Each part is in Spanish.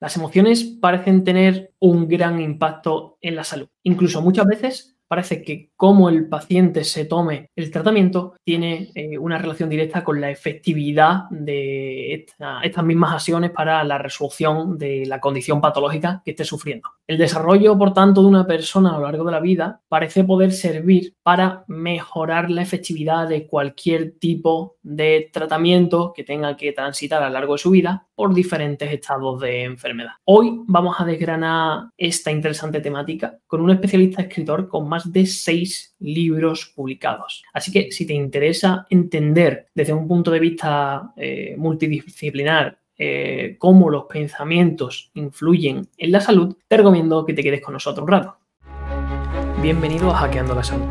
Las emociones parecen tener un gran impacto en la salud. Incluso muchas veces parece que cómo el paciente se tome el tratamiento tiene eh, una relación directa con la efectividad de estas mismas acciones para la resolución de la condición patológica que esté sufriendo. El desarrollo, por tanto, de una persona a lo largo de la vida parece poder servir para mejorar la efectividad de cualquier tipo de tratamiento que tenga que transitar a lo largo de su vida por diferentes estados de enfermedad. Hoy vamos a desgranar esta interesante temática con un especialista escritor con más de seis libros publicados. Así que si te interesa entender desde un punto de vista eh, multidisciplinar eh, cómo los pensamientos influyen en la salud, te recomiendo que te quedes con nosotros un rato. Bienvenido a Hackeando la Salud,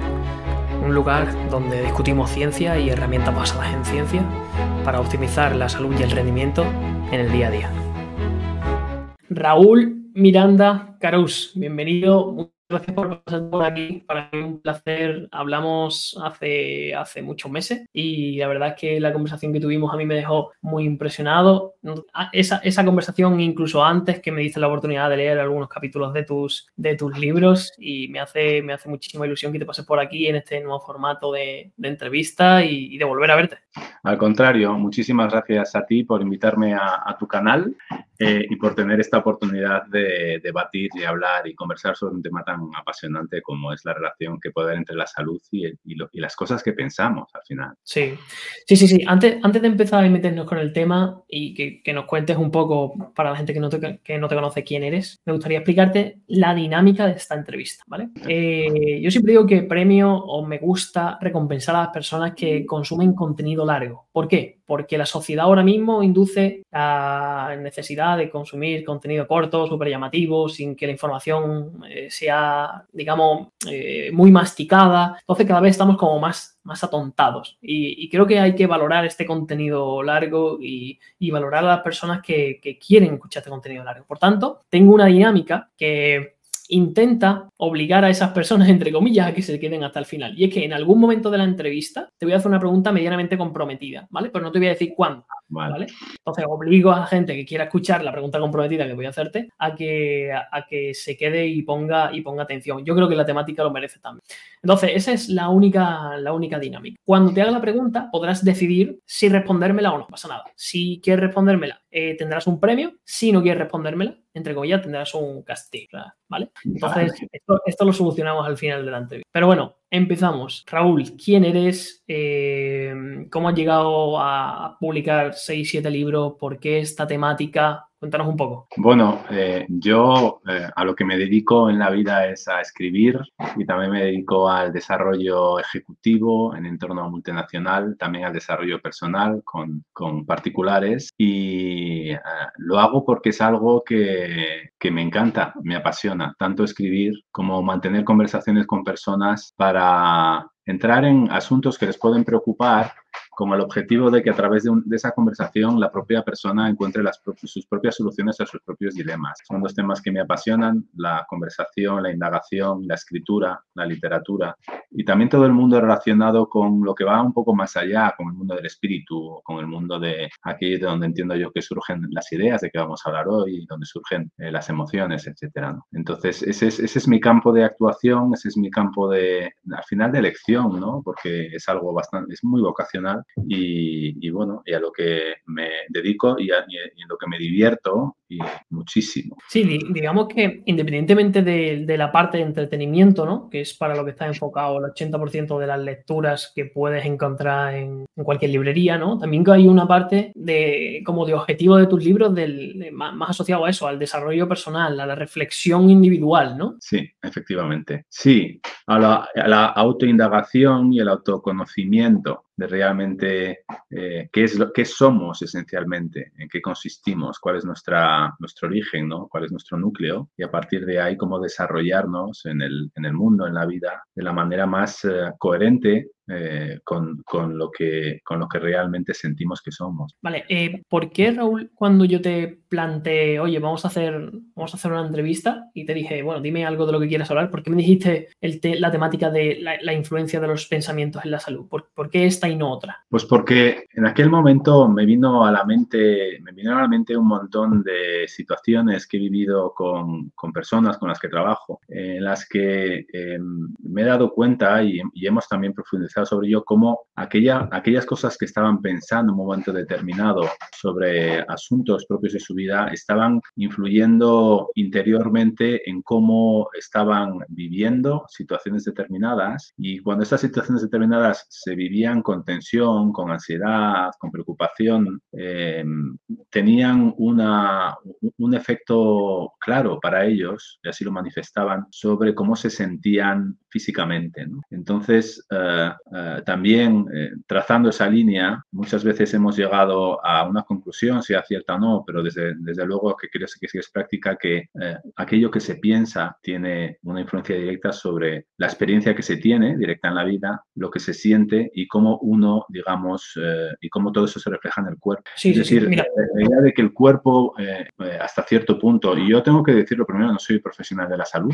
un lugar donde discutimos ciencia y herramientas basadas en ciencia para optimizar la salud y el rendimiento en el día a día. Raúl Miranda Carus, bienvenido gracias por pasar por aquí. Para mí un placer. Hablamos hace, hace muchos meses y la verdad es que la conversación que tuvimos a mí me dejó muy impresionado. Ah, esa, esa conversación, incluso antes que me diste la oportunidad de leer algunos capítulos de tus, de tus libros y me hace, me hace muchísima ilusión que te pases por aquí en este nuevo formato de, de entrevista y, de volver a verte. Al contrario, muchísimas gracias a ti por invitarme a, a tu canal eh, y por tener esta oportunidad de debatir y hablar y conversar sobre un tema tan apasionante como es la relación que puede haber entre la salud y, y, las cosas que pensamos al final. Sí, sí, sí, sí. Antes, antes de empezar a meternos con el tema y que, que nos cuentes un poco para la gente que no, te, que no te conoce quién eres, me gustaría explicarte la dinámica de esta entrevista, ¿vale? Eh, yo siempre digo que premio o me gusta recompensar a las personas que consumen contenido largo. ¿Por qué? Porque la sociedad ahora mismo induce la necesidad de consumir contenido corto, súper llamativo, sin que la información eh, sea digamos, eh, muy masticada. Entonces cada vez estamos como más, más atontados. Y, creo que hay que valorar este contenido largo y, valorar a las personas que, que quieren escuchar este contenido largo. Por tanto, tengo una dinámica que intenta obligar a esas personas, entre comillas, a que se queden hasta el final. Y es que en algún momento de la entrevista te voy a hacer una pregunta medianamente comprometida, ¿vale? Pero no te voy a decir cuándo, ¿vale? Entonces obligo a la gente que quiera escuchar la pregunta comprometida que voy a hacerte a que, a, que se quede y ponga, y ponga atención. Yo creo que la temática lo merece también. Entonces, esa es la única, la única dinámica. Cuando te haga la pregunta, podrás decidir si respondérmela o no, pasa nada. Si quieres respondérmela, eh, tendrás un premio. Si no quieres respondérmela, entre comillas, tendrás un castigo, ¿vale? Entonces, esto, lo solucionamos al final de la entrevista. Pero bueno, empezamos. Raúl, ¿quién eres? Eh, ¿Cómo has llegado a publicar 6, 7 libros? ¿Por qué esta temática? Cuéntanos un poco. Bueno, eh, yo eh, a lo que me dedico en la vida es a escribir y también me dedico al desarrollo ejecutivo en entorno multinacional, también al desarrollo personal con, con particulares y eh, lo hago porque es algo que, que me encanta, me apasiona, tanto escribir como mantener conversaciones con personas para entrar en asuntos que les pueden preocupar con el objetivo de que a través de, esa conversación la propia persona encuentre las, sus propias soluciones a sus propios dilemas. Son dos temas que me apasionan, la conversación, la indagación, la escritura, la literatura y también todo el mundo relacionado con lo que va un poco más allá, con el mundo del espíritu, con el mundo de aquí de donde entiendo yo que surgen las ideas de que vamos a hablar hoy, donde surgen eh, las emociones, etc. Entonces, ese es, ese es mi campo de actuación, ese es mi campo de, al final, de elección, ¿no? porque es algo bastante, es muy vocacional y, bueno, y a lo que me dedico y, en lo que me divierto muchísimo. Sí, digamos que independientemente de, la parte de entretenimiento, ¿no? que es para lo que está enfocado el 80% de las lecturas que puedes encontrar en, cualquier librería, ¿no? también hay una parte de como de objetivo de tus libros del, más, asociado a eso, al desarrollo personal, a la reflexión individual, ¿no? Sí, efectivamente. Sí, a la, a la autoindagación y el autoconocimiento de realmente eh, qué, es lo, qué somos esencialmente, en qué consistimos, cuál es nuestra, nuestro origen, ¿no? cuál es nuestro núcleo y a partir de ahí cómo desarrollarnos en el, en el mundo, en la vida, de la manera más eh, coherente eh, con, con, lo que, con lo que realmente sentimos que somos. Vale, eh, ¿por qué Raúl cuando yo te planteé, oye, vamos a, hacer, vamos a hacer una entrevista y te dije, bueno, dime algo de lo que quieras hablar, ¿por qué me dijiste el la temática de la, influencia de los pensamientos en la salud? ¿Por, ¿Por, qué esta y no otra? Pues porque en aquel momento me vino a la mente, me vino a la mente un montón de situaciones que he vivido con, con personas con las que trabajo, en las que em, me he dado cuenta y, hemos también profundizado sobre ello, cómo aquella, aquellas cosas que estaban pensando en un momento determinado sobre asuntos propios de su vida estaban influyendo interiormente en cómo estaban viviendo situaciones determinadas. Y cuando estas situaciones determinadas se vivían con tensión, con ansiedad, con preocupación, em, tenían una, un efecto claro para ellos, y así lo manifestaban, sobre cómo se sentían físicamente. Entonces, eh, eh, también eh, trazando esa línea, muchas veces hemos llegado a una conclusión, sea cierta o no, pero desde, desde luego que creo que es práctica que aquello que se piensa tiene una influencia directa sobre la experiencia que se tiene directa en la vida, lo que se siente y cómo uno, digamos, y cómo todo eso se refleja en el cuerpo. es decir, la idea de que el cuerpo hasta cierto punto, y yo tengo que decirlo primero, no soy profesional de la salud,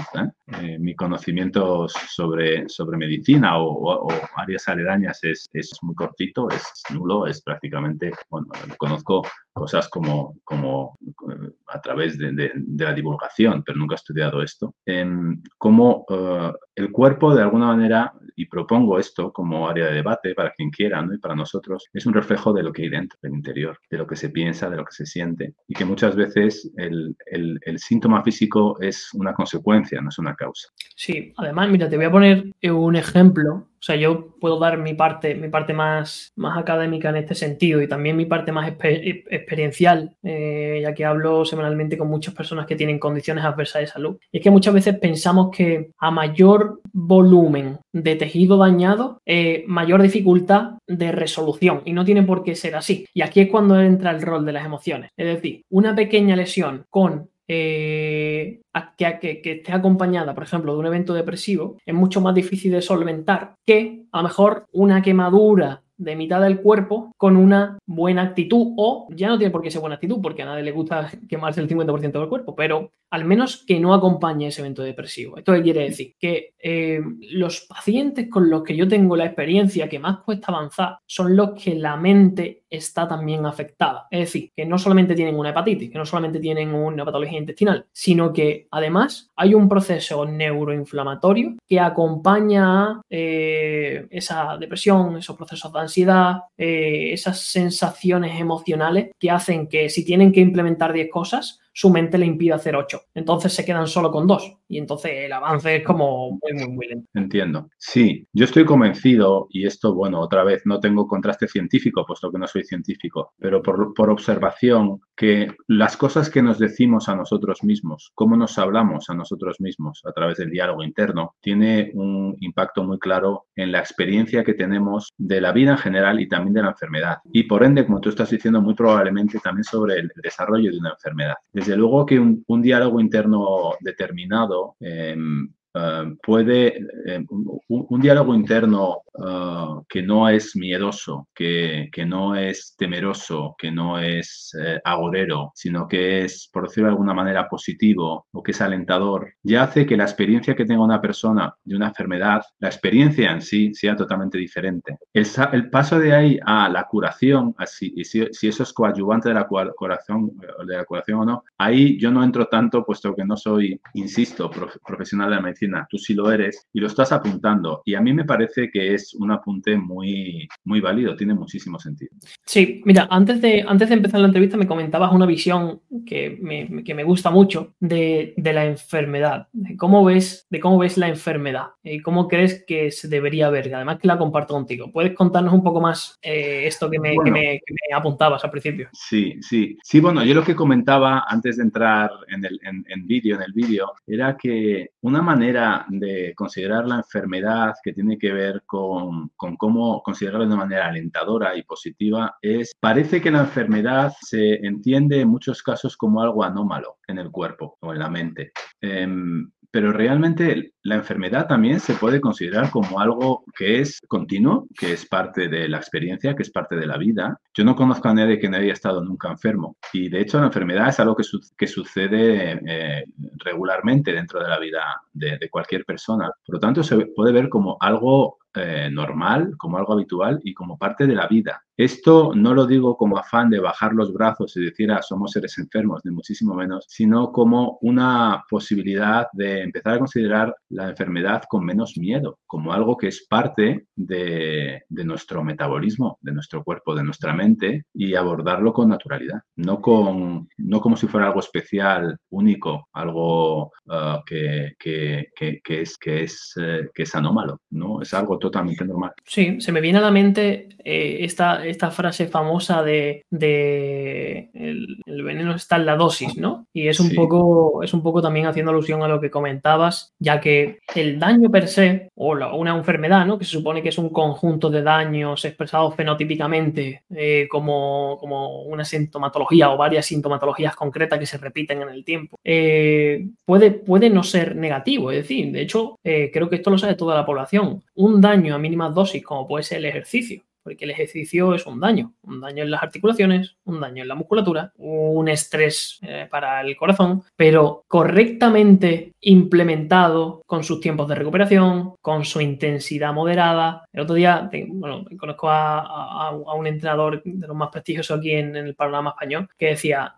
mi conocimiento sobre, sobre medicina o, áreas aledañas es, es, muy cortito, es nulo, es prácticamente, bueno, conozco cosas como, como eh, a través de, la divulgación, pero nunca he estudiado esto, en cómo uh, el cuerpo de alguna manera, y propongo esto como área de debate para quien quiera ¿no? y para nosotros, es un reflejo de lo que hay dentro, del interior, de lo que se piensa, de lo que se siente, y que muchas veces el, el, el síntoma físico es una consecuencia, no es una causa. Sí, además, mira, te voy a poner un ejemplo o sea, yo puedo dar mi parte, mi parte más, más académica en este sentido y también mi parte más experiencial, eh, ya que hablo semanalmente con muchas personas que tienen condiciones adversas de salud. Y es que muchas veces pensamos que a mayor volumen de tejido dañado, eh, mayor dificultad de resolución. Y no tiene por qué ser así. Y aquí es cuando entra el rol de las emociones. Es decir, una pequeña lesión con eh, que, que, esté acompañada, por ejemplo, de un evento depresivo, es mucho más difícil de solventar que a lo mejor una quemadura de mitad del cuerpo con una buena actitud o ya no tiene por qué ser buena actitud porque a nadie le gusta quemarse el 50% del cuerpo, pero al menos que no acompañe ese evento depresivo. ¿Esto quiere decir? Que eh, los pacientes con los que yo tengo la experiencia que más cuesta avanzar son los que la mente está también afectada. Es decir, que no solamente tienen una hepatitis, que no solamente tienen una patología intestinal, sino que además hay un proceso neuroinflamatorio que acompaña eh, esa depresión, esos procesos de ansiedad, eh, esas sensaciones emocionales que hacen que si tienen que implementar 10 cosas, su mente le impide hacer 8. Entonces se quedan solo con 2 y entonces el avance es como muy, muy, muy lento. Entiendo. Sí, yo estoy convencido, y esto, bueno, otra vez no tengo contraste científico, puesto que no soy científico, pero por, por observación, que las cosas que nos decimos a nosotros mismos, cómo nos hablamos a nosotros mismos a través del diálogo interno, tiene un impacto muy claro en la experiencia que tenemos de la vida en general y también de la enfermedad. Y por ende, como tú estás diciendo, muy probablemente también sobre el desarrollo de una enfermedad. Desde luego que un, diálogo interno determinado em, eh, puede, eh, un, diálogo interno eh, que no es miedoso, que, que, no es temeroso, que no es agorero, sino que es, por decirlo de alguna manera, positivo o que es alentador, ya hace que la experiencia que tenga una persona de una enfermedad, la experiencia en sí, sea totalmente diferente. El, el paso de ahí a la curación, así, y si, si, eso es coadyuvante de la curación, de la curación o no, ahí yo no entro tanto, puesto que no soy, insisto, profesional de la medicina tú sí lo eres y lo estás apuntando. Y a mí me parece que es un apunte muy, muy válido, tiene muchísimo sentido. Sí, mira, antes de, antes de empezar la entrevista me comentabas una visión que me, que me gusta mucho de, de, la enfermedad, de cómo, ves, de cómo ves la enfermedad y cómo crees que se debería ver. Además que la comparto contigo. ¿Puedes contarnos un poco más eh, esto que me, que me, que me, apuntabas al principio? Sí, sí. Sí, bueno, yo lo que comentaba antes de entrar en el en, en vídeo, en el vídeo, era que una manera de considerar la enfermedad que tiene que ver con, con cómo considerarla de manera alentadora y positiva es, parece que la enfermedad se entiende en muchos casos como algo anómalo en el cuerpo o en la mente. Em, pero realmente la enfermedad también se puede considerar como algo que es continuo, que es parte de la experiencia, que es parte de la vida. Yo no conozco a nadie que no haya estado nunca enfermo y de hecho la enfermedad es algo que, sucede eh, regularmente dentro de la vida de, de cualquier persona. Por lo tanto, se puede ver como algo eh, normal, como algo habitual y como parte de la vida. Esto no lo digo como afán de bajar los brazos y decir, ah, somos seres enfermos, ni muchísimo menos, sino como una posibilidad de empezar a considerar la enfermedad con menos miedo, como algo que es parte de, nuestro metabolismo, de nuestro cuerpo, de nuestra mente y abordarlo con naturalidad, no, con, no como si fuera algo especial, único, algo ah, que, es, que, es, eh, que es anómalo, ¿no? Es algo totalmente normal. Sí, se me viene a la mente eh, esta, esta frase famosa de, el, veneno está en la dosis, ¿no? Y es un, poco, es un poco también haciendo alusión a lo que comentabas, ya que el daño per se, o una enfermedad, ¿no? Que se supone que es un conjunto de daños expresados fenotípicamente eh, como, como una sintomatología o varias sintomatologías concretas que se repiten en el tiempo, eh, puede, puede no ser negativo. Es decir, de hecho, creo que esto lo sabe toda la población. Un daño daño a mínimas dosis, como puede ser el ejercicio, porque el ejercicio es un daño, un daño en las articulaciones, un daño en la musculatura, un estrés eh, para el corazón, pero correctamente implementado con sus tiempos de recuperación, con su intensidad moderada. El otro día, bueno, conozco a, un entrenador de los más prestigiosos aquí en, en el panorama español que decía,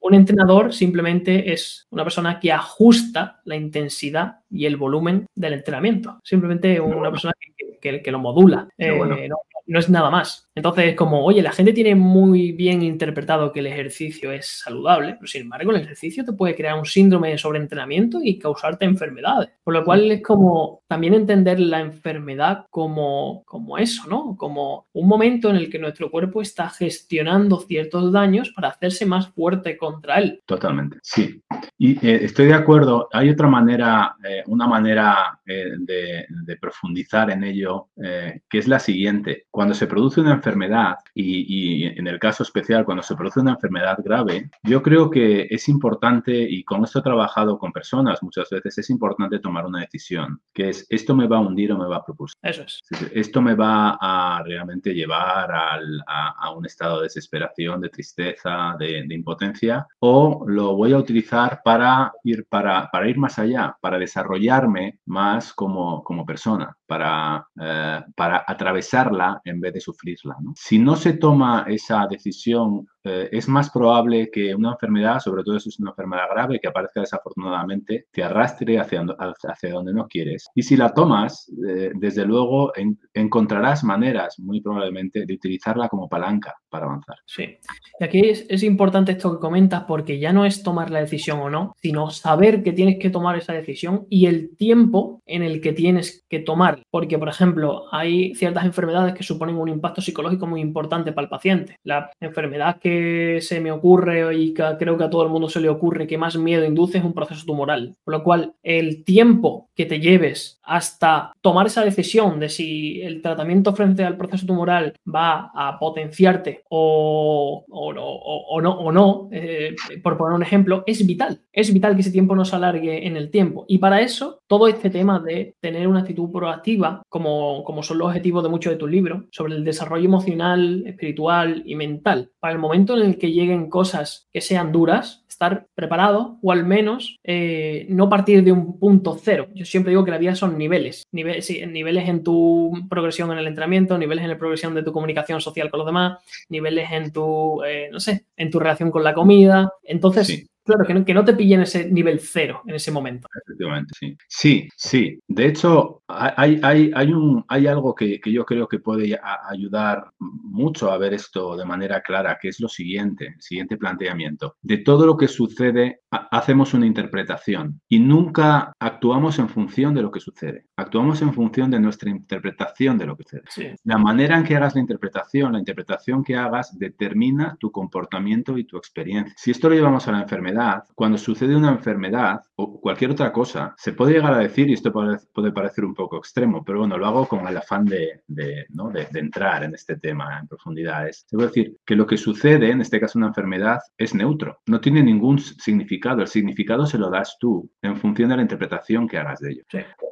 un entrenador simplemente es una persona que ajusta la intensidad y el volumen del entrenamiento. Simplemente una persona que, lo modula. Eh, no, es nada más. Entonces, como, oye, la gente tiene muy bien interpretado que el ejercicio es saludable, pero sin embargo, el ejercicio te puede crear un síndrome de sobreentrenamiento y causarte enfermedades. Por lo cual es como también entender la enfermedad como, como eso, ¿no? Como un momento en el que nuestro cuerpo está gestionando ciertos daños para hacerse más fuerte contra él. Totalmente, sí. Y eh, estoy de acuerdo. Hay otra manera, eh, una manera eh, de, profundizar en ello, que es la siguiente. Cuando se produce una enfermedad, y, en el caso especial, cuando se produce una enfermedad grave, yo creo que es importante, y con esto he trabajado con personas muchas veces, es importante tomar una decisión, que es, ¿esto me va a hundir o me va a propulsar? Eso es. Esto me va a realmente llevar a, un estado de desesperación, de tristeza, de, de impotencia, o lo voy a utilizar para ir, para, para ir más allá, para desarrollarme más como, como persona, para, eh, para atravesarla en vez de sufrirla. Si no se toma esa decisión eh, es más probable que una enfermedad, sobre todo si es una enfermedad grave que aparezca desafortunadamente, te arrastre hacia, donde no quieres. Y si la tomas, eh, desde luego encontrarás maneras, muy probablemente, de utilizarla como palanca para avanzar. Sí. Y aquí es, es, importante esto que comentas porque ya no es tomar la decisión o no, sino saber que tienes que tomar esa decisión y el tiempo en el que tienes que tomar. Porque, por ejemplo, hay ciertas enfermedades que suponen un impacto psicológico muy importante para el paciente. La enfermedad que se me ocurre y que creo que a todo el mundo se le ocurre que más miedo induce es un proceso tumoral. Por lo cual, el tiempo que te lleves hasta tomar esa decisión de si el tratamiento frente al proceso tumoral va a potenciarte o, o, no, o no eh, por poner un ejemplo, es vital. Es vital que ese tiempo no se alargue en el tiempo. Y para eso, todo este tema de tener una actitud proactiva, como, como son los objetivos de muchos de tus libros, sobre el desarrollo emocional, espiritual y mental, para el momento en el que lleguen cosas que sean duras, estar preparado o al menos eh, no partir de un punto cero. Yo siempre digo que la vida son niveles, niveles, en tu progresión en el entrenamiento, niveles en la progresión de tu comunicación social con los demás, niveles en tu, eh, no sé, en tu relación con la comida. Entonces, Claro, que no, que no te pillen ese nivel cero en ese momento. Efectivamente, sí. Sí, sí. De hecho, hay, hay, hay, un, hay algo que, que, yo creo que puede ayudar mucho a ver esto de manera clara, que es lo siguiente, el siguiente planteamiento. De todo lo que sucede, hacemos una interpretación y nunca actuamos en función de lo que sucede. Actuamos en función de nuestra interpretación de lo que sucede. La manera en que hagas la interpretación, la interpretación que hagas determina tu comportamiento y tu experiencia. Si esto lo llevamos a la enfermedad, cuando sucede una enfermedad o cualquier otra cosa, se puede llegar a decir, y esto puede, parecer un poco extremo, pero bueno, lo hago con el afán de, de, entrar en este tema en profundidad. Es, se puede decir que lo que sucede, en este caso una enfermedad, es neutro, no tiene ningún significado. El significado se lo das tú en función de la interpretación que hagas de ello.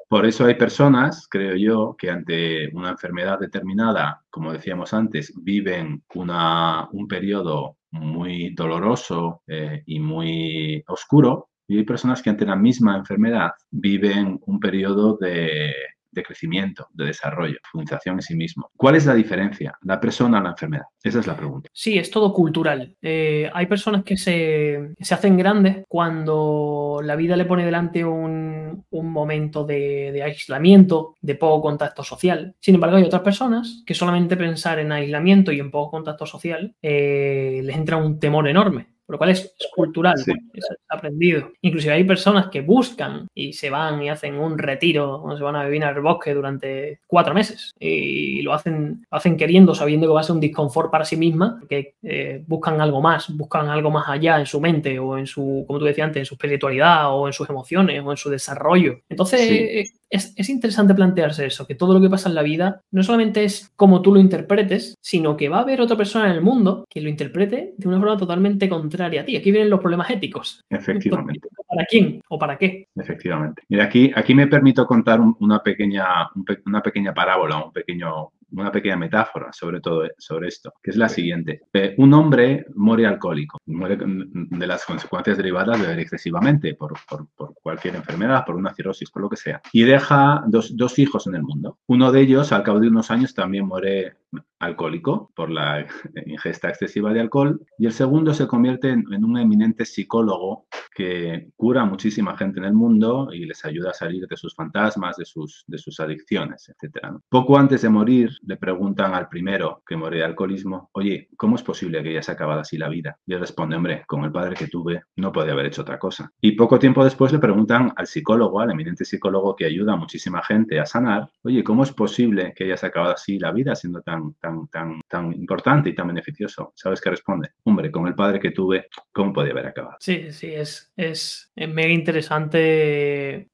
Por eso hay personas, creo yo, que ante una enfermedad determinada, como decíamos antes, viven una, un periodo muy doloroso eh, y muy oscuro, y hay personas que ante la misma enfermedad viven un periodo de crecimiento, de desarrollo, fundación en sí mismo. ¿Cuál es la diferencia? La persona o la enfermedad. Esa es la pregunta. Sí, es todo cultural. Eh, hay personas que se, hacen grandes cuando la vida le pone delante un, momento de, de, aislamiento, de poco contacto social. Sin embargo, hay otras personas que solamente pensar en aislamiento y en poco contacto social eh, les entra un temor enorme lo cual es, cultural, es aprendido. Inclusive hay personas que buscan y se van y hacen un retiro, o se van a vivir al bosque durante cuatro meses y lo hacen, hacen queriendo, sabiendo que va a ser un disconfort para sí misma, que eh, buscan algo más, buscan algo más allá en su mente o en su, como tú decías antes, en su espiritualidad o en sus emociones o en su desarrollo. Entonces, eh, es, interesante plantearse eso, que todo lo que pasa en la vida no solamente es como tú lo interpretes, sino que va a haber otra persona en el mundo que lo interprete de una forma totalmente contraria a ti. Aquí vienen los problemas éticos. Efectivamente. ¿Para quién o para qué? Efectivamente. Mira, aquí, aquí me permito contar una, pequeña, una pequeña parábola, un pequeño una pequeña metáfora sobre todo sobre esto, que es la siguiente. Eh, un hombre muere alcohólico, muere de las consecuencias derivadas de beber excesivamente por, por, cualquier enfermedad, por una cirrosis, por lo que sea, y deja dos, dos hijos en el mundo. Uno de ellos, al cabo de unos años, también muere alcohólico por la ingesta excesiva de alcohol y el segundo se convierte en, un eminente psicólogo que cura a muchísima gente en el mundo y les ayuda a salir de sus fantasmas, de sus, de sus adicciones, etc. Poco antes de morir le preguntan al primero que muere de alcoholismo, oye, ¿cómo es posible que hayas acabado así la vida? Y él responde, hombre, con el padre que tuve no podía haber hecho otra cosa. Y poco tiempo después le preguntan al psicólogo, al eminente psicólogo que ayuda a muchísima gente a sanar, oye, ¿cómo es posible que hayas acabado así la vida siendo tan, tan, tan, tan importante y tan beneficioso? ¿Sabes qué responde? Hombre, con el padre que tuve, ¿cómo podía haber acabado? Sí, sí, es, es, mega interesante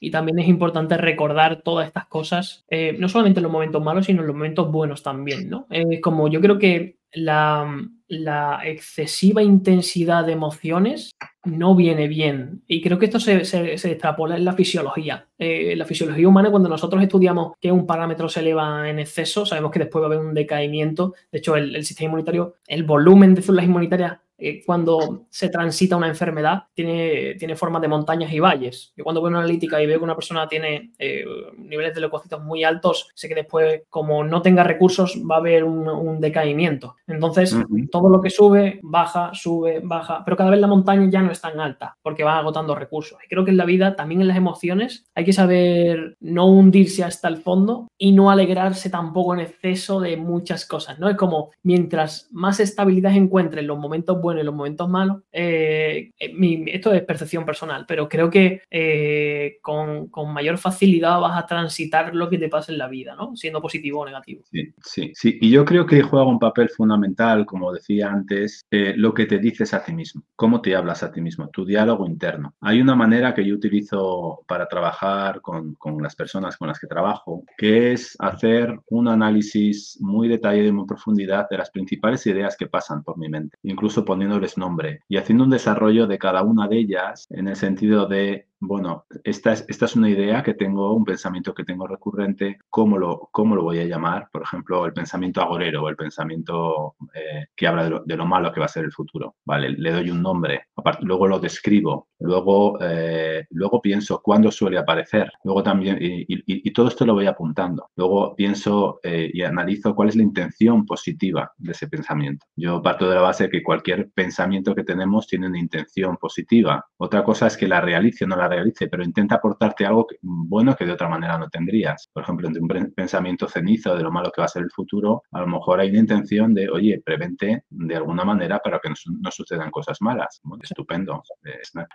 y también es importante recordar todas estas cosas, eh, no solamente en los momentos malos, sino en los momentos buenos también, ¿no? Como yo creo que la, excesiva intensidad de emociones no viene bien. Y creo que esto se, se, extrapola en la fisiología. Eh, la fisiología humana, cuando nosotros estudiamos que un parámetro se eleva en exceso, sabemos que después va a haber un decaimiento. De hecho, el, el sistema inmunitario, el volumen de células inmunitarias eh, cuando se transita una enfermedad, tiene, tiene formas de montañas y valles. Yo cuando veo una analítica y veo que una persona tiene eh, niveles de leucocitos muy altos, sé que después, como no tenga recursos, va a haber un, decaimiento. Entonces, todo lo que sube, baja, sube, baja, pero cada vez la montaña ya no es tan alta porque va agotando recursos. Y creo que en la vida, también en las emociones, hay que saber no hundirse hasta el fondo y no alegrarse tampoco en exceso de muchas cosas, ¿no? Es como mientras más estabilidad encuentre en los momentos buenos, en los momentos malos. Eh, eh, esto es percepción personal, pero creo que eh, con, mayor facilidad vas a transitar lo que te pasa en la vida, ¿no? Siendo positivo o negativo. Sí, sí, sí. Y yo creo que juega un papel fundamental, como decía antes, lo que te dices a ti mismo, cómo te hablas a ti mismo, tu diálogo interno. Hay una manera que yo utilizo para trabajar con, con las personas con las que trabajo, que es hacer un análisis muy detallado y muy profundidad de las principales ideas que pasan por mi mente, incluso poner poniéndoles nombre y haciendo un desarrollo de cada una de ellas en el sentido de bueno, esta es, esta es una idea que tengo, un pensamiento que tengo recurrente, ¿cómo lo, cómo lo voy a llamar? Por ejemplo, el pensamiento agorero o el pensamiento eh, que habla de lo, malo que va a ser el futuro. Vale, le doy un nombre, luego lo describo, luego, eh, luego pienso cuándo suele aparecer, luego también, y, todo esto lo voy apuntando. Luego pienso eh, y analizo cuál es la intención positiva de ese pensamiento. Yo parto de la base de que cualquier pensamiento que tenemos tiene una intención positiva. Otra cosa es que la realice o no la realice, pero intenta aportarte algo bueno que de otra manera no tendrías. Por ejemplo, entre un pensamiento cenizo de lo malo que va a ser el futuro, a lo mejor hay una intención de, oye, prevente de alguna manera para que no, sucedan cosas malas. estupendo.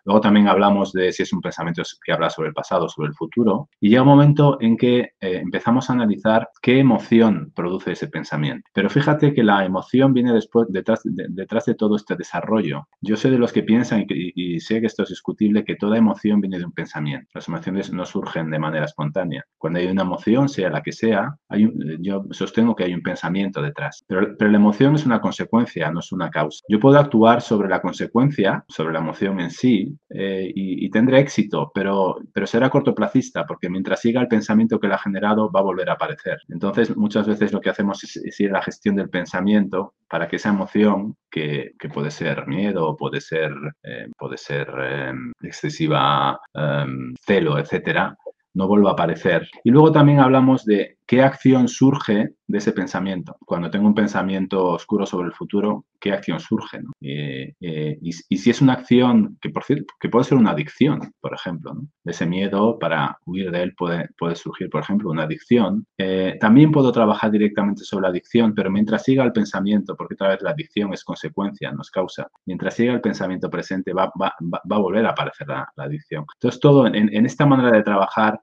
Luego también hablamos de si es un pensamiento que habla sobre el pasado, sobre el futuro, y llega un momento en que eh, empezamos a analizar qué emoción produce ese pensamiento. Pero fíjate que la emoción viene después, detrás de, detrás de todo este desarrollo. Yo soy de los que piensan, y, sé que esto es discutible, que toda emoción viene de un pensamiento. Las emociones no surgen de manera espontánea. Cuando hay una emoción, sea la que sea, hay yo sostengo que hay un pensamiento detrás. Pero, pero la emoción es una consecuencia, no es una causa. Yo puedo actuar sobre la consecuencia, sobre la emoción en sí, eh, y, tendré éxito, pero, pero será cortoplacista, porque mientras siga el pensamiento que la ha generado, va a volver a aparecer. Entonces, muchas veces lo que hacemos es, ir a la gestión del pensamiento para que esa emoción, que, que puede ser miedo, puede ser, eh, puede ser em, excesiva em, celo, etcétera, no vuelva a aparecer. Y luego también hablamos de qué acción surge de ese pensamiento. Cuando tengo un pensamiento oscuro sobre el futuro, ¿qué acción surge? Eh, eh, y, si es una acción que, por cierto, que puede ser una adicción, por ejemplo, de ese miedo para huir de él puede, puede surgir, por ejemplo, una adicción. Eh, también puedo trabajar directamente sobre la adicción, pero mientras siga el pensamiento, porque otra vez la adicción es consecuencia, no es causa, mientras siga el pensamiento presente va, va, va, a volver a aparecer la, adicción. Entonces, todo en, en, esta manera de trabajar,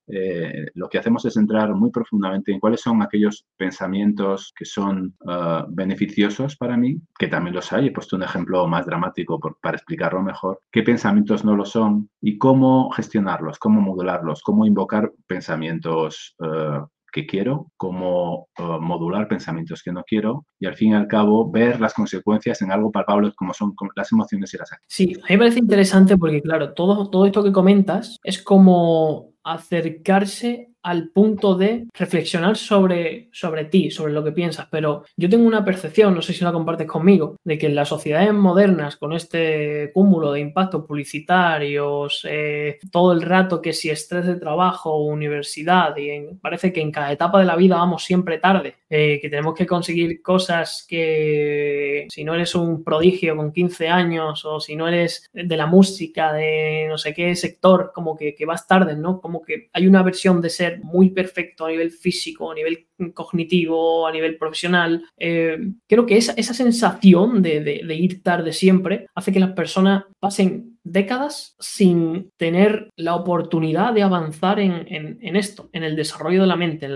lo que hacemos es entrar muy profundamente en cuáles son aquellos pensamientos que son uh, beneficiosos para mí, que también los hay, he puesto un ejemplo más dramático para explicarlo mejor, qué pensamientos no lo son y cómo gestionarlos, cómo modularlos, cómo invocar pensamientos uh, que quiero, cómo uh, modular pensamientos que no quiero y al fin y al cabo ver las consecuencias en algo palpable como son las emociones y las acciones. Sí, a mí me parece interesante porque claro, todo, todo esto que comentas es como acercarse al punto de reflexionar sobre, sobre ti, sobre lo que piensas, pero yo tengo una percepción, no sé si la compartes conmigo, de que en las sociedades modernas, con este cúmulo de impactos publicitarios, eh, todo el rato que si estrés de trabajo, universidad, y parece que en cada etapa de la vida vamos siempre tarde, eh, que tenemos que conseguir cosas que si no eres un prodigio con 15 años o si no eres de la música, de no sé qué sector, como que, que vas tarde, ¿no? Como que hay una versión de ser muy perfecto a nivel físico, a nivel cognitivo, a nivel profesional. Eh, creo que esa, esa sensación de, de, ir tarde siempre hace que las personas pasen décadas sin tener la oportunidad de avanzar en, en, esto, en el desarrollo de la mente, en,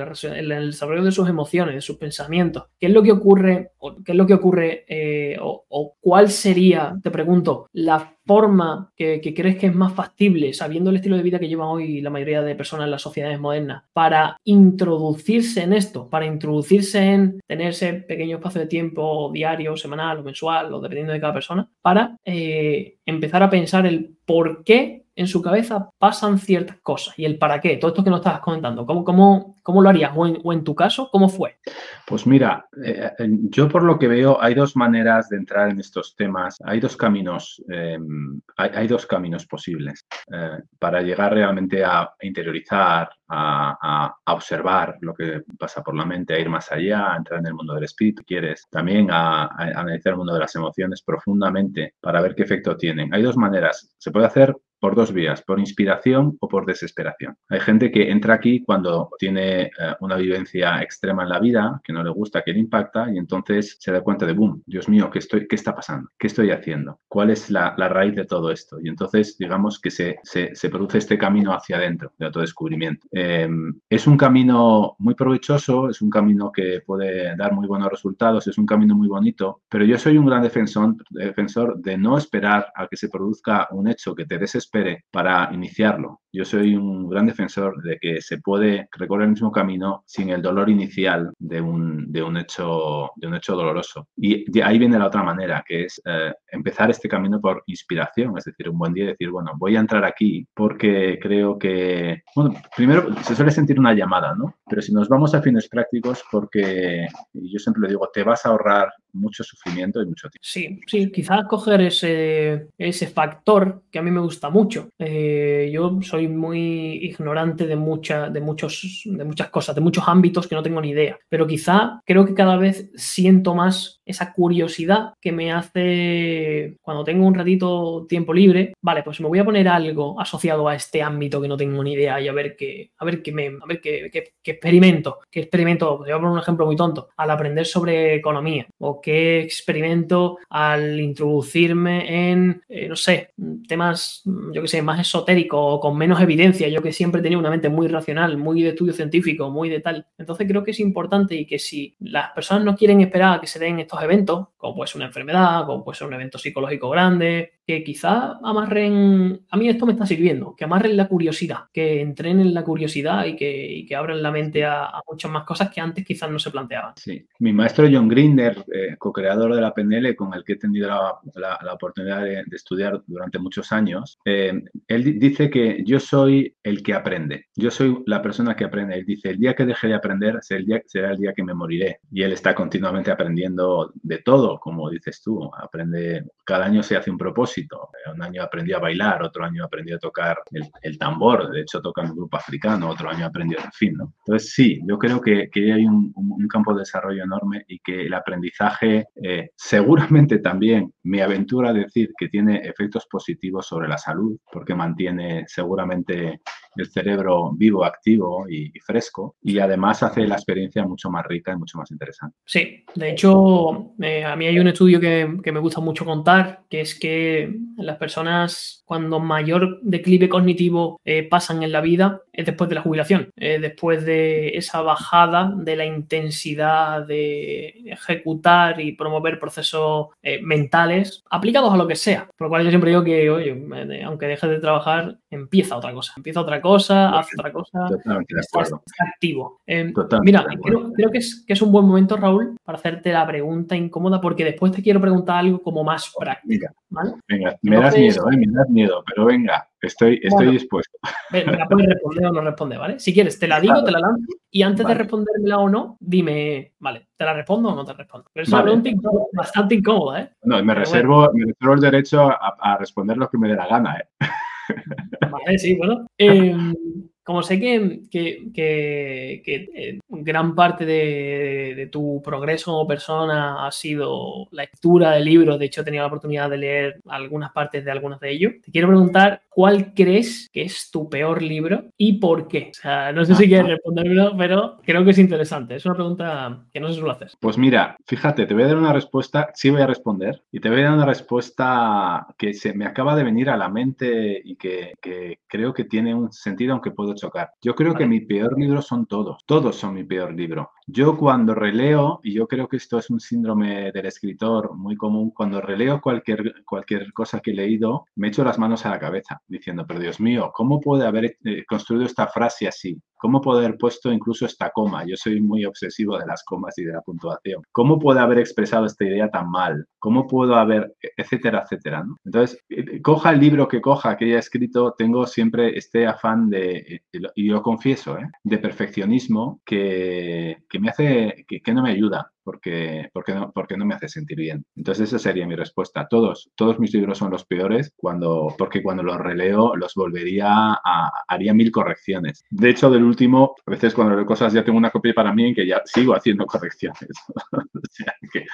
el desarrollo de sus emociones, de sus pensamientos. ¿Qué es lo que ocurre, qué es lo que ocurre, eh, o, o, cuál sería, te pregunto, la forma que, crees que es más factible, sabiendo el estilo de vida que llevan hoy la mayoría de personas en las sociedades modernas, para introducirse en esto, para introducirse en tener ese pequeño espacio de tiempo diario, semanal o mensual, o dependiendo de cada persona, para eh, empezar a pensar el por qué en su cabeza pasan ciertas cosas y el para qué, todo esto que nos estabas comentando, ¿cómo, cómo, cómo lo harías? O en, tu caso, ¿cómo fue? Pues mira, eh, yo por lo que veo hay dos maneras de entrar en estos temas, hay dos caminos, em, hay, dos caminos posibles eh, para llegar realmente a interiorizar, a, observar lo que pasa por la mente, a ir más allá, a entrar en el mundo del espíritu, quieres, también a, a analizar el mundo de las emociones profundamente para ver qué efecto tienen. Hay dos maneras, se puede hacer por dos vías, por inspiración o por desesperación. Hay gente que entra aquí cuando tiene eh, una vivencia extrema en la vida, que no le gusta, que le impacta, y entonces se da cuenta de, boom, Dios mío, ¿qué, estoy, qué está pasando? ¿Qué estoy haciendo? ¿Cuál es la, raíz de todo esto? Y entonces, digamos que se, se, produce este camino hacia adentro de autodescubrimiento. Em, es un camino muy provechoso, es un camino que puede dar muy buenos resultados, es un camino muy bonito, pero yo soy un gran defensor, defensor de no esperar a que se produzca un hecho que te desespere para iniciarlo. Yo soy un gran defensor de que se puede recorrer mismo camino sin el dolor inicial de un, de un, hecho, de un hecho doloroso. Y ahí viene la otra manera, que es eh, empezar este camino por inspiración, es decir, un buen día decir, bueno, voy a entrar aquí porque creo que, bueno, primero se suele sentir una llamada, ¿no? Pero si nos vamos a fines prácticos, porque yo siempre le digo, te vas a ahorrar mucho sufrimiento y mucho tiempo. Sí, sí, quizás coger ese, ese factor que a mí me gusta mucho. Eh, yo soy muy ignorante de, mucha, de, muchos, de muchas cosas, de muchos ámbitos que no tengo ni idea, pero quizá creo que cada vez siento más esa curiosidad que me hace cuando tengo un ratito tiempo libre, vale, pues me voy a poner algo asociado a este ámbito que no tengo ni idea y a ver qué, a ver qué me, a ver qué, experimento, qué experimento, voy a poner un ejemplo muy tonto, al aprender sobre economía o qué experimento al introducirme en, eh, no sé, temas, yo que sé, más esotéricos o con menos evidencia, yo que siempre he tenido una mente muy racional, muy de estudio científico, muy de tal. Entonces creo que es importante y que si las personas no quieren esperar a que se den estos eventos, como puede ser una enfermedad, como puede ser un evento psicológico grande, que quizá amarren, a mí esto me está sirviendo, que amarren la curiosidad, que entrenen la curiosidad y que, que abran la mente a, muchas más cosas que antes quizás no se planteaban. Sí, mi maestro John Grinder, eh, co-creador de la PNL, con el que he tenido la, la, oportunidad de, estudiar durante muchos años, eh, él dice que yo soy el que aprende, yo soy la persona que aprende. Él dice, el día que deje de aprender será el día, será el día que me moriré. Y él está continuamente aprendiendo de todo, como dices tú, aprende, cada año se hace un propósito un año aprendió a bailar, otro año aprendió a tocar el, tambor, de hecho toca en un grupo africano, otro año aprendió, en fin, ¿no? Entonces sí, yo creo que, que hay un, campo de desarrollo enorme y que el aprendizaje eh, seguramente también me aventura decir que tiene efectos positivos sobre la salud, porque mantiene seguramente el cerebro vivo, activo y, fresco, y además hace la experiencia mucho más rica y mucho más interesante. Sí, de hecho, eh, a mí hay un estudio que, que me gusta mucho contar, que es que las personas cuando mayor declive cognitivo eh, pasan en la vida es después de la jubilación, después de esa bajada de la intensidad de ejecutar y promover procesos eh, mentales aplicados a lo que sea. Por lo cual yo siempre digo que, oye, aunque dejes de trabajar, empieza otra cosa, empieza otra cosa, haz otra cosa, estás, activo. Em, mira, creo, que, es, que es un buen momento, Raúl, para hacerte la pregunta incómoda, porque después te quiero preguntar algo como más práctica. ¿vale? Venga, me das miedo, ¿eh? me das miedo, pero venga, estoy, estoy dispuesto. Me la puedes responder o no responder, ¿vale? Si quieres, te la digo, te la lanzo y antes de respondérmela o no, dime, vale, ¿te la respondo o no te respondo? Pero es una pregunta bastante incómoda, ¿eh? No, me reservo, me reservo el derecho a, responder lo que me dé la gana, ¿eh? Vale, sí, bueno. Em, como sé que, que, eh, gran parte de, tu progreso como persona ha sido la lectura de libros, de hecho he tenido la oportunidad de leer algunas partes de algunos de ellos, te quiero preguntar cuál crees que es tu peor libro y por qué. O sea, no sé si quieres respondérmelo, pero creo que es interesante. Es una pregunta que no se suele hacer. Pues mira, fíjate, te voy a dar una respuesta, sí voy a responder, y te voy a dar una respuesta que se me acaba de venir a la mente y que, que creo que tiene un sentido, aunque puedo chocar. Yo creo que mi peor libro son todos, todos son mi peor libro. Yo cuando releo, y yo creo que esto es un síndrome del escritor muy común, cuando releo cualquier, cualquier cosa que he leído, me echo las manos a la cabeza diciendo, pero Dios mío, ¿cómo puede haber eh, construido esta frase así? ¿Cómo puede haber puesto incluso esta coma? Yo soy muy obsesivo de las comas y de la puntuación. ¿Cómo puede haber expresado esta idea tan mal? ¿Cómo puedo haber, etcétera, etcétera? Entonces, eh, coja el libro que coja que haya escrito, tengo siempre este afán de, y yo confieso, ¿eh? de perfeccionismo que, me hace, que no me ayuda porque, porque, no, porque no me hace sentir bien. Entonces esa sería mi respuesta. Todos, todos mis libros son los peores cuando, porque cuando los releo los volvería a, haría mil correcciones. De hecho, del último, a veces cuando leo cosas ya tengo una copia para mí en que ya sigo haciendo correcciones. o sea, que,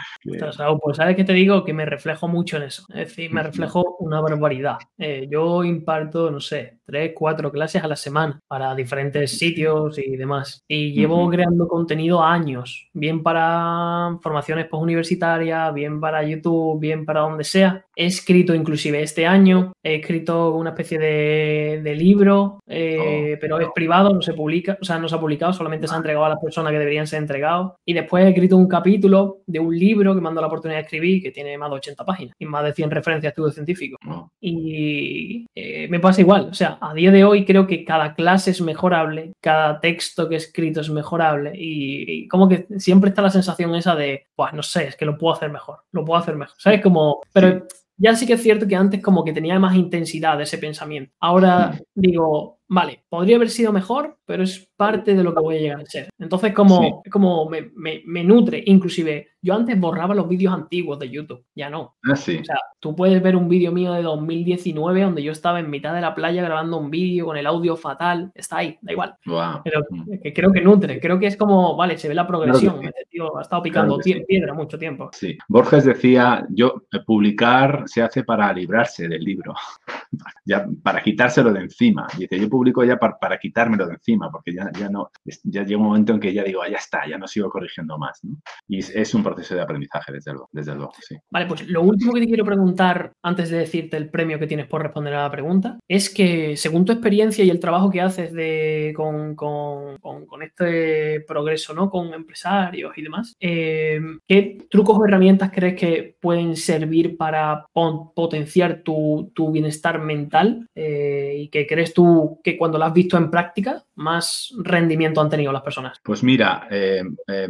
pues sabes que te digo que me reflejo mucho en eso. Es decir, me reflejo una barbaridad. Eh, yo imparto, no sé, tres, cuatro clases a la semana para diferentes sitios y demás. Y llevo creando contenido años, bien para formaciones postuniversitarias, bien para YouTube, bien para donde sea. He escrito inclusive este año, he escrito una especie de, libro, eh, oh, pero es privado, no se publica, o sea, no se ha publicado, solamente se ha entregado a las personas que deberían ser entregados. Y después he escrito un capítulo de un libro que me han dado la oportunidad de escribir, que tiene más de 80 páginas y más de 100 referencias a estudios científicos. Oh. Y eh, me pasa igual, o sea, a día de hoy creo que cada clase es mejorable, cada texto que he escrito es mejorable y como que siempre está la sensación esa de, pues no sé, es que lo puedo hacer mejor, lo puedo hacer mejor. ¿Sabes? Como, pero ya sí que es cierto que antes como que tenía más intensidad ese pensamiento. Ahora digo, vale, podría haber sido mejor, pero es parte de lo que voy a llegar a ser. Entonces, como, como me, me, nutre, inclusive, yo antes borraba los vídeos antiguos de YouTube, ya no. Ah, sí. O sea, tú puedes ver un vídeo mío de 2019 donde yo estaba en mitad de la playa grabando un vídeo con el audio fatal, está ahí, da igual. Pero mm. que creo que nutre, creo que es como, vale, se ve la progresión. Este tío ha estado picando piedra mucho tiempo. Sí, Borges decía, yo, eh, publicar se hace para librarse del libro, ya para quitárselo de encima. Dice, yo publico ya para, para quitármelo de encima, porque ya, ya no, ya llega un momento en que ya digo, ah, ya está, ya no sigo corrigiendo más. Y es, un proceso de aprendizaje, desde luego, desde luego sí. Vale, pues lo último que te quiero preguntar, antes de decirte el premio que tienes por responder a la pregunta, es que según tu experiencia y el trabajo que haces de, con, con, con, este progreso, ¿no? Con empresarios y demás, eh, ¿qué trucos o herramientas crees que pueden servir para potenciar tu, tu bienestar mental eh, y que crees tú que cuando lo has visto en práctica, más rendimiento han tenido las personas? Pues mira, eh, eh,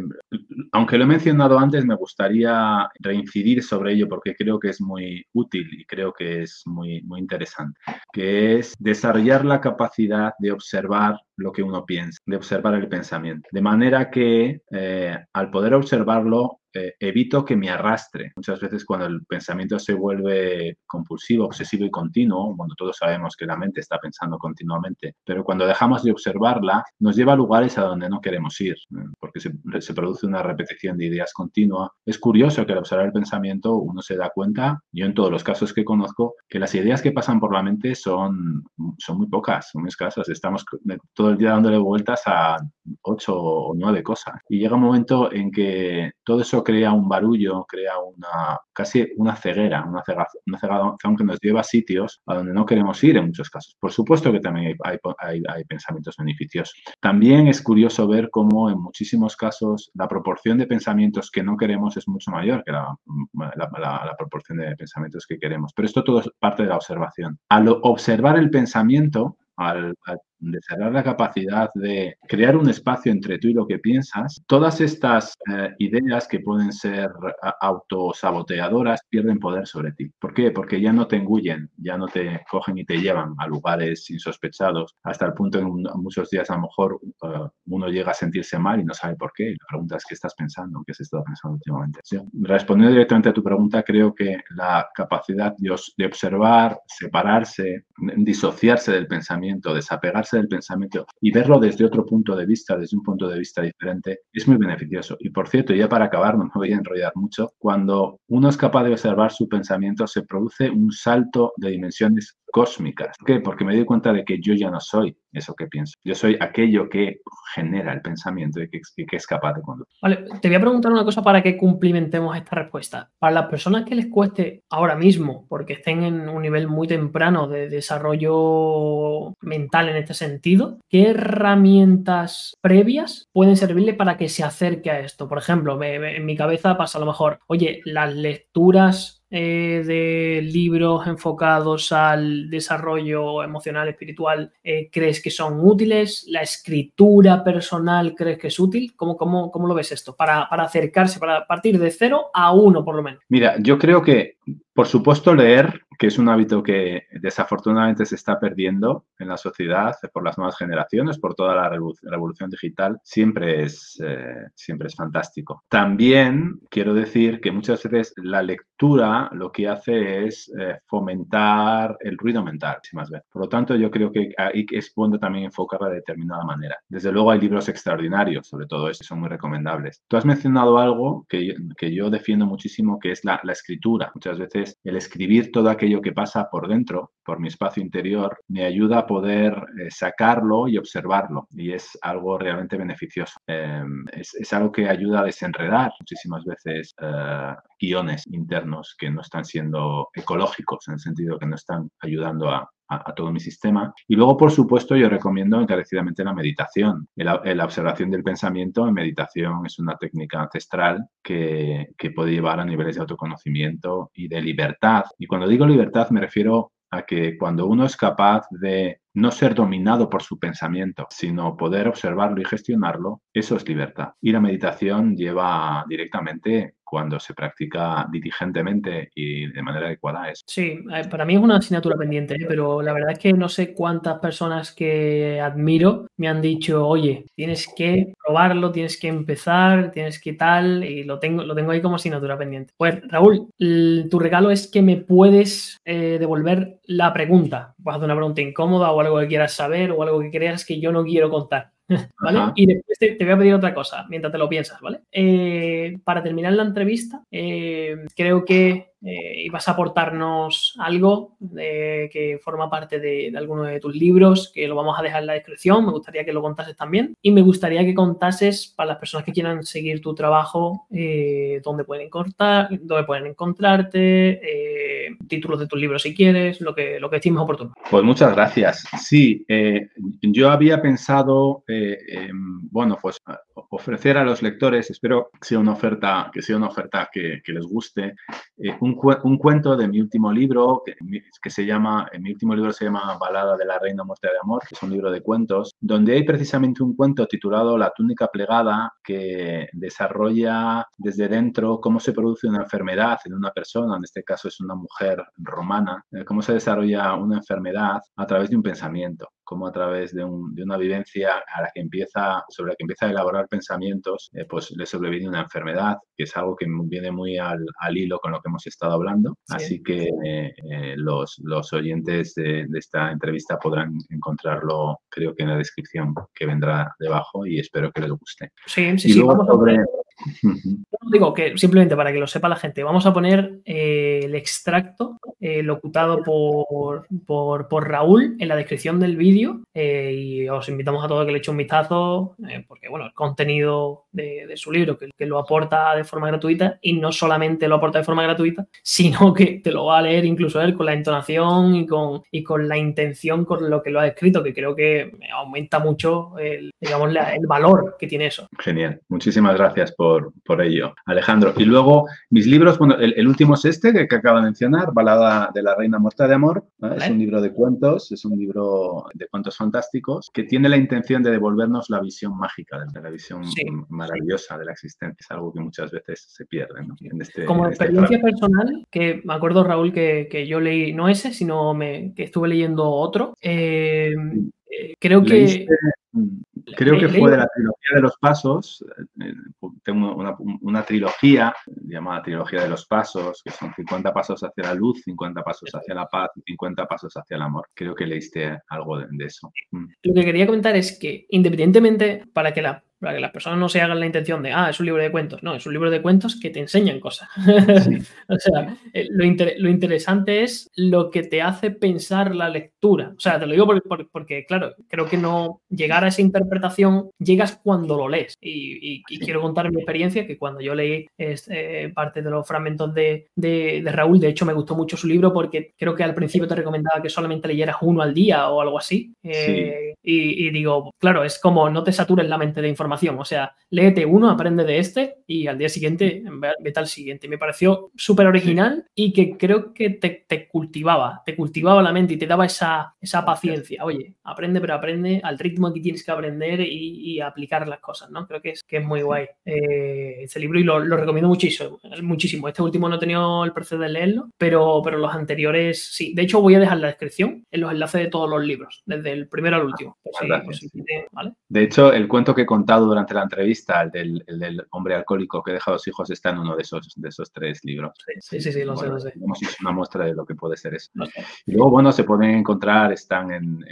aunque lo he mencionado antes, me gustaría reincidir sobre ello porque creo que es muy útil y creo que es muy, muy interesante, que es desarrollar la capacidad de observar lo que uno piensa, de observar el pensamiento. De manera que eh, al poder observarlo, eh, evito que me arrastre. Muchas veces cuando el pensamiento se vuelve compulsivo, obsesivo y continuo, cuando todos sabemos que la mente está pensando continuamente, pero cuando dejamos de observarla, nos lleva a lugares a donde no queremos ir, porque se, se produce una repetición de ideas continua. Es curioso que al observar el pensamiento uno se da cuenta, yo en todos los casos que conozco, que las ideas que pasan por la mente son, son muy pocas, son muy escasas. Estamos todo el día dándole vueltas a ocho o nueve cosas. Y llega un momento en que todo eso crea un barullo, crea una casi una ceguera, una cegación, una cegación que nos lleva a sitios a donde no queremos ir en muchos casos. Por supuesto que también hay, hay, pensamientos beneficiosos. También es curioso ver cómo en muchísimos casos la proporción de pensamientos que no queremos es mucho mayor que la, proporción de pensamientos que queremos. Pero esto todo es parte de la observación. Al observar el pensamiento, al, desarrollar la capacidad de crear un espacio entre tú y lo que piensas, todas estas eh, ideas que pueden ser autosaboteadoras pierden poder sobre ti. ¿Por qué? Porque ya no te engullen, ya no te cogen y te llevan a lugares insospechados, hasta el punto en muchos días a lo mejor eh, uno llega a sentirse mal y no sabe por qué. La pregunta es, ¿qué estás pensando? ¿Qué has estado pensando últimamente? Respondiendo directamente a tu pregunta, creo que la capacidad de observar, separarse, disociarse del pensamiento, desapegarse del pensamiento y verlo desde otro punto de vista, desde un punto de vista diferente, es muy beneficioso. Y por cierto, ya para acabar, no me voy a enrollar mucho, cuando uno es capaz de observar su pensamiento, se produce un salto de dimensiones cósmicas. ¿Por qué? Porque me doy cuenta de que yo ya no soy eso que pienso. Yo soy aquello que genera el pensamiento y que, es capaz de conducir. Vale, te voy a preguntar una cosa para que cumplimentemos esta respuesta. Para las personas que les cueste ahora mismo, porque estén en un nivel muy temprano de desarrollo mental en este sentido, ¿qué herramientas previas pueden servirle para que se acerque a esto? Por ejemplo, en mi cabeza pasa a lo mejor, oye, las lecturas eh, de libros enfocados al desarrollo emocional, espiritual, eh, crees que son útiles? ¿La escritura personal crees que es útil? ¿Cómo, cómo, cómo lo ves esto? Para, para acercarse, para partir de cero a uno por lo menos. Mira, yo creo que por supuesto, leer, que es un hábito que desafortunadamente se está perdiendo en la sociedad por las nuevas generaciones, por toda la revolución digital, siempre es, eh, siempre es fantástico. También quiero decir que muchas veces la lectura lo que hace es eh, fomentar el ruido mental, más veces. Por lo tanto, yo creo que ahí es bueno también enfocarla de determinada manera. Desde luego hay libros extraordinarios sobre todo esto, son muy recomendables. Tú has mencionado algo que, que yo defiendo muchísimo, que es la, la escritura. Muchas veces el escribir todo aquello que pasa por dentro, por mi espacio interior, me ayuda a poder eh, sacarlo y observarlo. Y es algo realmente beneficioso. Em, es, algo que ayuda a desenredar muchísimas veces eh, guiones internos que no están siendo ecológicos, en el sentido que no están ayudando a, todo mi sistema. Y luego, por supuesto, yo recomiendo encarecidamente la meditación. La, observación del pensamiento en meditación es una técnica ancestral que, que puede llevar a niveles de autoconocimiento y de libertad. Y cuando digo libertad me refiero a que cuando uno es capaz de no ser dominado por su pensamiento, sino poder observarlo y gestionarlo, eso es libertad. Y la meditación lleva directamente cuando se practica diligentemente y de manera adecuada es. Sí, eh, para mí es una asignatura pendiente, ¿eh? pero la verdad es que no sé cuántas personas que admiro me han dicho, oye, tienes que probarlo, tienes que empezar, tienes que tal, y lo tengo, lo tengo ahí como asignatura pendiente. Pues Raúl, tu regalo es que me puedes eh, devolver la pregunta. Puedes hacer una pregunta incómoda o algo que quieras saber o algo que creas que yo no quiero contar. ¿Vale? Y después te, voy a pedir otra cosa mientras te lo piensas, ¿vale? Eh, para terminar la entrevista, eh, creo que eh, ibas a aportarnos algo que forma parte de, alguno de tus libros, que lo vamos a dejar en la descripción. Me gustaría que lo contases también. Y me gustaría que contases para las personas que quieran seguir tu trabajo, dónde, pueden cortar, dónde pueden encontrarte, títulos de tus libros si quieres, lo que, lo que estimes oportuno. Pues muchas gracias. Sí, yo había pensado Em, bueno, pues ofrecer a los lectores, espero que sea una oferta que, sea una oferta que, les guste, un, cuento de mi último libro, que, se llama, mi último libro se llama Balada de la Reina Muerte de Amor, que es un libro de cuentos, donde hay precisamente un cuento titulado La túnica plegada, que desarrolla desde dentro cómo se produce una enfermedad en una persona, en este caso es una mujer romana, eh, cómo se desarrolla una enfermedad a través de un pensamiento, cómo a través de, de una vivencia a la que empieza, sobre la que empieza a elaborar pensamientos, eh, pues le sobreviene una enfermedad, que es algo que viene muy al, hilo con lo que hemos estado hablando. Así que eh, los, los, oyentes de, esta entrevista podrán encontrarlo, creo que en la descripción que vendrá debajo y espero que les guste. Sí, sí, sí. Vamos Digo que simplemente para que lo sepa la gente, vamos a poner eh, el extracto eh, locutado por, por, Raúl en la descripción del vídeo eh, y os invitamos a todos que le echen un vistazo porque, bueno, el contenido de, su libro que, que, lo aporta de forma gratuita y no solamente lo aporta de forma gratuita, sino que te lo va a leer incluso él con la entonación y con, y con la intención con lo que lo ha escrito, que creo que aumenta mucho el, digamos, el valor que tiene eso. Genial, muchísimas gracias por por, ello, Alejandro. Y luego, mis libros, bueno, el, último es este que, acaba de mencionar, Balada de la Reina Muerta de Amor. Es un libro de cuentos, es un libro de cuentos fantásticos que tiene la intención de devolvernos la visión mágica, de la visión maravillosa de la existencia. Es algo que muchas veces se pierde. Este, Como este experiencia personal, que me acuerdo, Raúl, que, yo leí, no ese, sino me, que estuve leyendo otro. Eh, eh, creo que... Mm, creo que fue de la trilogía de los pasos. Eh, tengo una, trilogía llamada Trilogía de los Pasos, que son 50 pasos hacia la luz, 50 pasos hacia la paz y 50 pasos hacia el amor. Creo que leíste algo de, eso. Mm. Lo que quería comentar es que, independientemente, para que la para que las personas no se hagan la intención de, ah, es un libro de cuentos. No, es un libro de cuentos que te enseñan cosas. o sea, eh, lo, interesante es lo que te hace pensar la lectura. O sea, te lo digo porque, claro, creo que no llegar a esa interpretación llegas cuando lo lees. Y, quiero contar mi experiencia, que cuando yo leí eh, parte de los fragmentos de, Raúl, de hecho me gustó mucho su libro porque creo que al principio te recomendaba que solamente leyeras uno al día o algo así. Eh, y, y digo, claro, es como no te satures la mente de información o sea, léete uno, aprende de este y al día siguiente vete al siguiente. Me pareció súper original y que creo que te, cultivaba, te cultivaba la mente y te daba esa, esa paciencia. Oye, aprende, pero aprende al ritmo que tienes que aprender y, aplicar las cosas, ¿no? Creo que es, que es muy guay eh, este libro y lo, recomiendo muchísimo, muchísimo. Este último no he tenido el placer de leerlo, pero, pero los anteriores sí. De hecho, voy a dejar la descripción en los enlaces de todos los libros, desde el primero al último. De hecho, el cuento que he durante la entrevista, el del, hombre alcohólico que deja dos hijos, está en uno de esos, de esos tres libros. Sí, sí, sí, lo sé, lo sé. una muestra de lo que puede ser eso. Y luego, bueno, se pueden encontrar, están en,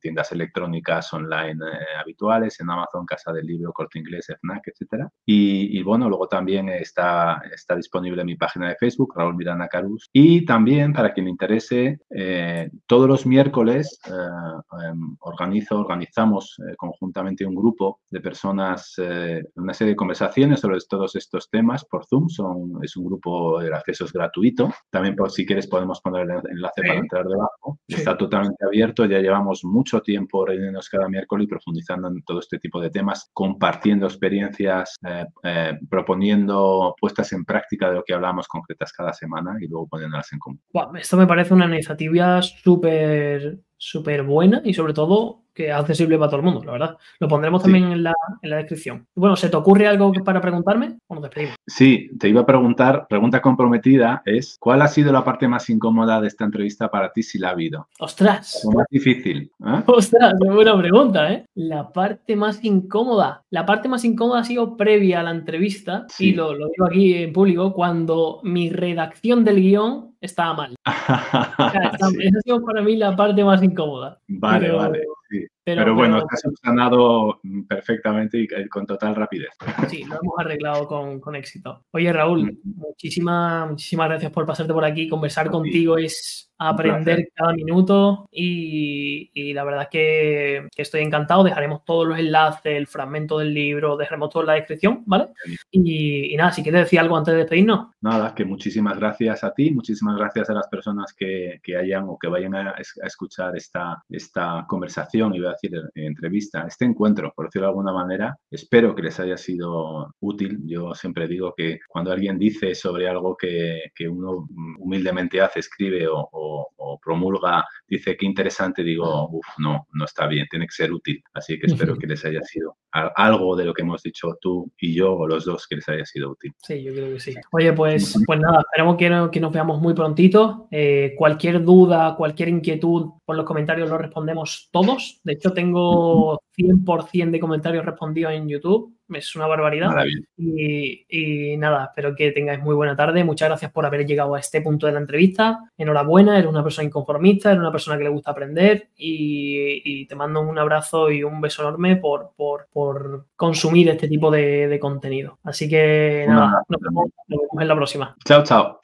tiendas electrónicas online eh, habituales, en Amazon, Casa del Libro, Corte Inglés, FNAC, etc. Y, bueno, luego también está, está disponible en mi página de Facebook, Raúl Miranda Carus. Y también, para quien le interese, eh, todos los miércoles eh, em, organizo, organizamos conjuntamente un grupo de personas, eh, una serie de conversaciones sobre todos estos temas por Zoom. Son, es un grupo de acceso gratuito. También, por, si quieres, podemos poner el enlace para entrar debajo. Está totalmente abierto. Ya llevamos mucho tiempo reuniéndonos cada miércoles y profundizando en todo este tipo de temas, compartiendo experiencias, eh, eh, proponiendo puestas en práctica de lo que hablamos concretas cada semana y luego poniéndolas en común. esto me parece una iniciativa súper súper buena y sobre todo que es accesible para todo el mundo, la verdad. Lo pondremos también en, la, en, la, descripción. Bueno, ¿se te ocurre algo para preguntarme o nos despedimos? Sí, te iba a preguntar, pregunta comprometida es, ¿cuál ha sido la parte más incómoda de esta entrevista para ti si la ha habido? ¡Ostras! Lo más difícil. ¿eh? ¡Ostras! Qué buena pregunta, ¿eh? La parte más incómoda. La parte más incómoda ha sido previa a la entrevista, y lo, lo digo aquí en público, cuando mi redacción del guion estaba mal. Esa ha sido para mí la parte más incómoda. Vale, vale. Sí. Pero, bueno, está subsanado perfectamente y con total rapidez. Sí, lo hemos arreglado con, éxito. Oye, Raúl, muchísimas, muchísimas gracias por pasarte por aquí. Conversar contigo es aprender cada minuto y, la verdad que, que, estoy encantado. Dejaremos todos los enlaces, el fragmento del libro, dejaremos todo en la descripción, ¿vale? Y, nada, si quieres decir algo antes de despedirnos. Nada, que muchísimas gracias a ti, muchísimas gracias a las personas que, que hayan o que vayan a, a, escuchar esta, esta conversación, iba a decir entrevista, este encuentro, por decirlo de alguna manera. Espero que les haya sido útil. Yo siempre digo que cuando alguien dice sobre algo que, que uno humildemente hace, escribe o o, promulga, dice que interesante, digo, uff, no, no está bien, tiene que ser útil. Así que espero que les haya sido algo de lo que hemos dicho tú y yo, o los dos, que les haya sido útil. Sí, yo creo que sí. Oye, pues, pues nada, esperamos que, que nos veamos muy prontito. Eh, cualquier duda, cualquier inquietud, por los comentarios los respondemos todos. De hecho, tengo 100% de comentarios respondidos en YouTube es una barbaridad. Y, nada, espero que tengáis muy buena tarde. Muchas gracias por haber llegado a este punto de la entrevista. Enhorabuena, eres una persona inconformista, eres una persona que le gusta aprender y, te mando un abrazo y un beso enorme por, por, consumir este tipo de, contenido. Así que nada, nos vemos en la próxima. Chao, chao.